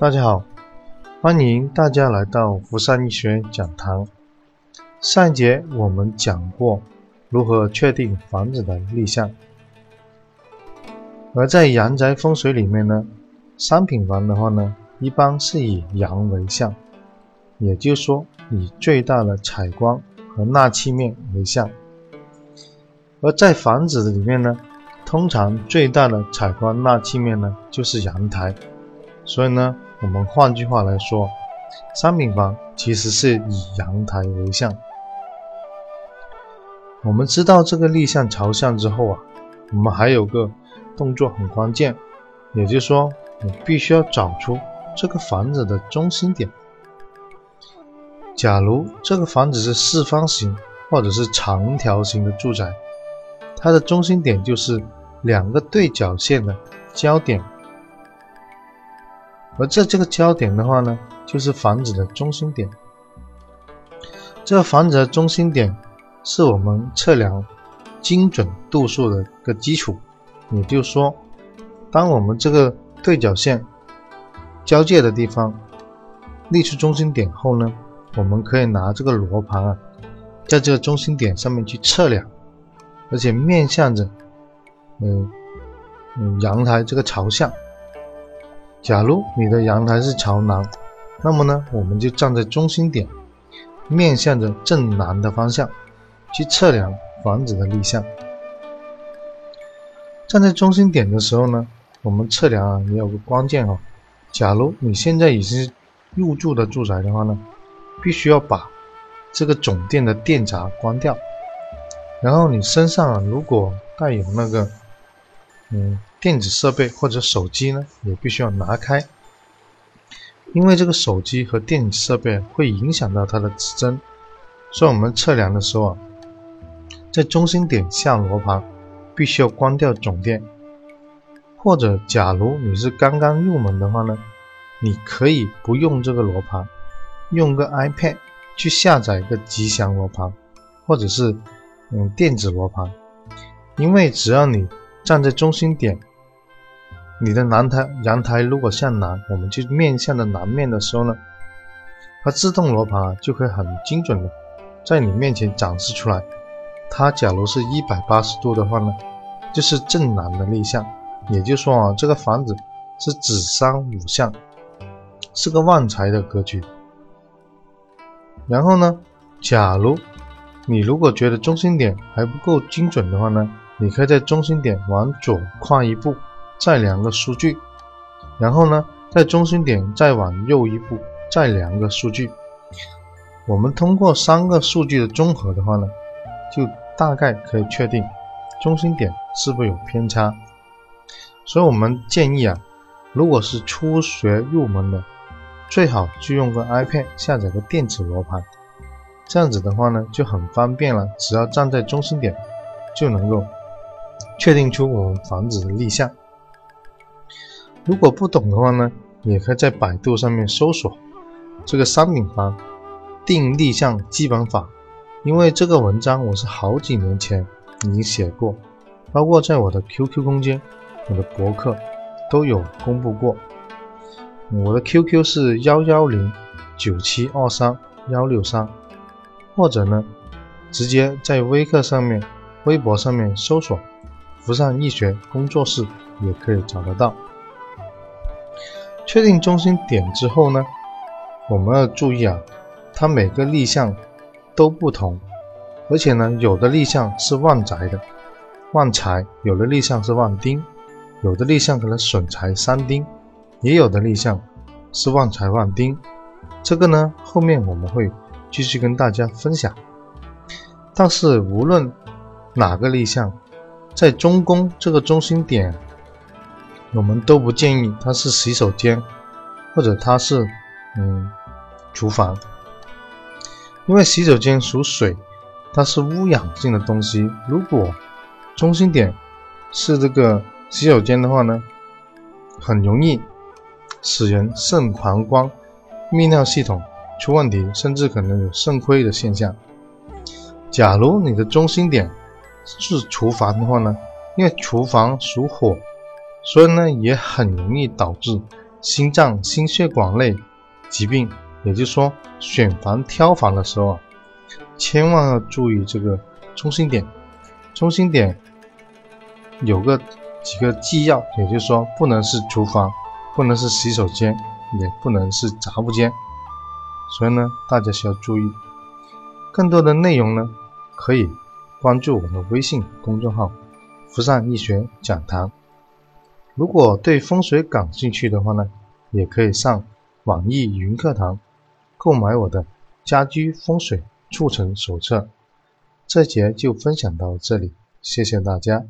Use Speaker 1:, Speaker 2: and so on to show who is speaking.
Speaker 1: 大家好，欢迎大家来到福山医学讲堂。上一节我们讲过如何确定房子的立项，而在阳宅风水里面呢，商品房的话呢，一般是以阳为向，也就是说以最大的采光和纳气面为向。而在房子里面呢，通常最大的采光纳气面呢，就是阳台，所以呢。我们换句话来说，商品房其实是以阳台为向。我们知道这个立向朝向之后啊，我们还有个动作很关键，也就是说，你必须要找出这个房子的中心点。假如这个房子是四方形或者是长条形的住宅，它的中心点就是两个对角线的交点。而这这个焦点的话呢，就是房子的中心点。这个房子的中心点是我们测量精准度数的一个基础。也就是说，当我们这个对角线交界的地方立出中心点后呢，我们可以拿这个罗盘啊，在这个中心点上面去测量，而且面向着嗯嗯阳台这个朝向。假如你的阳台是朝南，那么呢，我们就站在中心点，面向着正南的方向去测量房子的立向。站在中心点的时候呢，我们测量啊也有个关键哦。假如你现在已经入住的住宅的话呢，必须要把这个总电的电闸关掉，然后你身上如果带有那个，嗯。电子设备或者手机呢，也必须要拿开，因为这个手机和电子设备会影响到它的指针，所以我们测量的时候啊，在中心点下罗盘，必须要关掉总电。或者，假如你是刚刚入门的话呢，你可以不用这个罗盘，用个 iPad 去下载一个吉祥罗盘，或者是嗯电子罗盘，因为只要你站在中心点。你的南台阳台如果向南，我们就面向的南面的时候呢，它自动罗盘啊就会很精准的在你面前展示出来。它假如是一百八十度的话呢，就是正南的立向，也就是说啊，这个房子是子山午向，是个旺财的格局。然后呢，假如你如果觉得中心点还不够精准的话呢，你可以在中心点往左跨一步。再量个数据，然后呢，在中心点再往右一步，再量个数据。我们通过三个数据的综合的话呢，就大概可以确定中心点是不是有偏差。所以我们建议啊，如果是初学入门的，最好就用个 iPad 下载个电子罗盘，这样子的话呢就很方便了。只要站在中心点，就能够确定出我们房子的立项。如果不懂的话呢，也可以在百度上面搜索这个商品房定立项基本法。因为这个文章我是好几年前已经写过，包括在我的 QQ 空间、我的博客都有公布过。我的 QQ 是幺幺零九七二三幺六三，或者呢，直接在微课上面、微博上面搜索“福善易学工作室”也可以找得到。确定中心点之后呢，我们要注意啊，它每个立项都不同，而且呢，有的立项是旺宅的，旺财；有的立项是旺丁，有的立项可能损财三丁，也有的立项是旺财旺丁。这个呢，后面我们会继续跟大家分享。但是无论哪个立项，在中宫这个中心点。我们都不建议它是洗手间，或者它是嗯厨房，因为洗手间属水，它是污染性的东西。如果中心点是这个洗手间的话呢，很容易使人肾、膀胱、泌尿系统出问题，甚至可能有肾亏的现象。假如你的中心点是厨房的话呢，因为厨房属火。所以呢，也很容易导致心脏、心血管类疾病，也就是说选房挑房的时候啊，千万要注意这个中心点。中心点有个几个纪要，也就是说不能是厨房，不能是洗手间，也不能是杂物间。所以呢，大家需要注意。更多的内容呢，可以关注我们的微信公众号“福善易学讲堂”。如果对风水感兴趣的话呢，也可以上网易云课堂购买我的家居风水促成手册。这节就分享到这里，谢谢大家。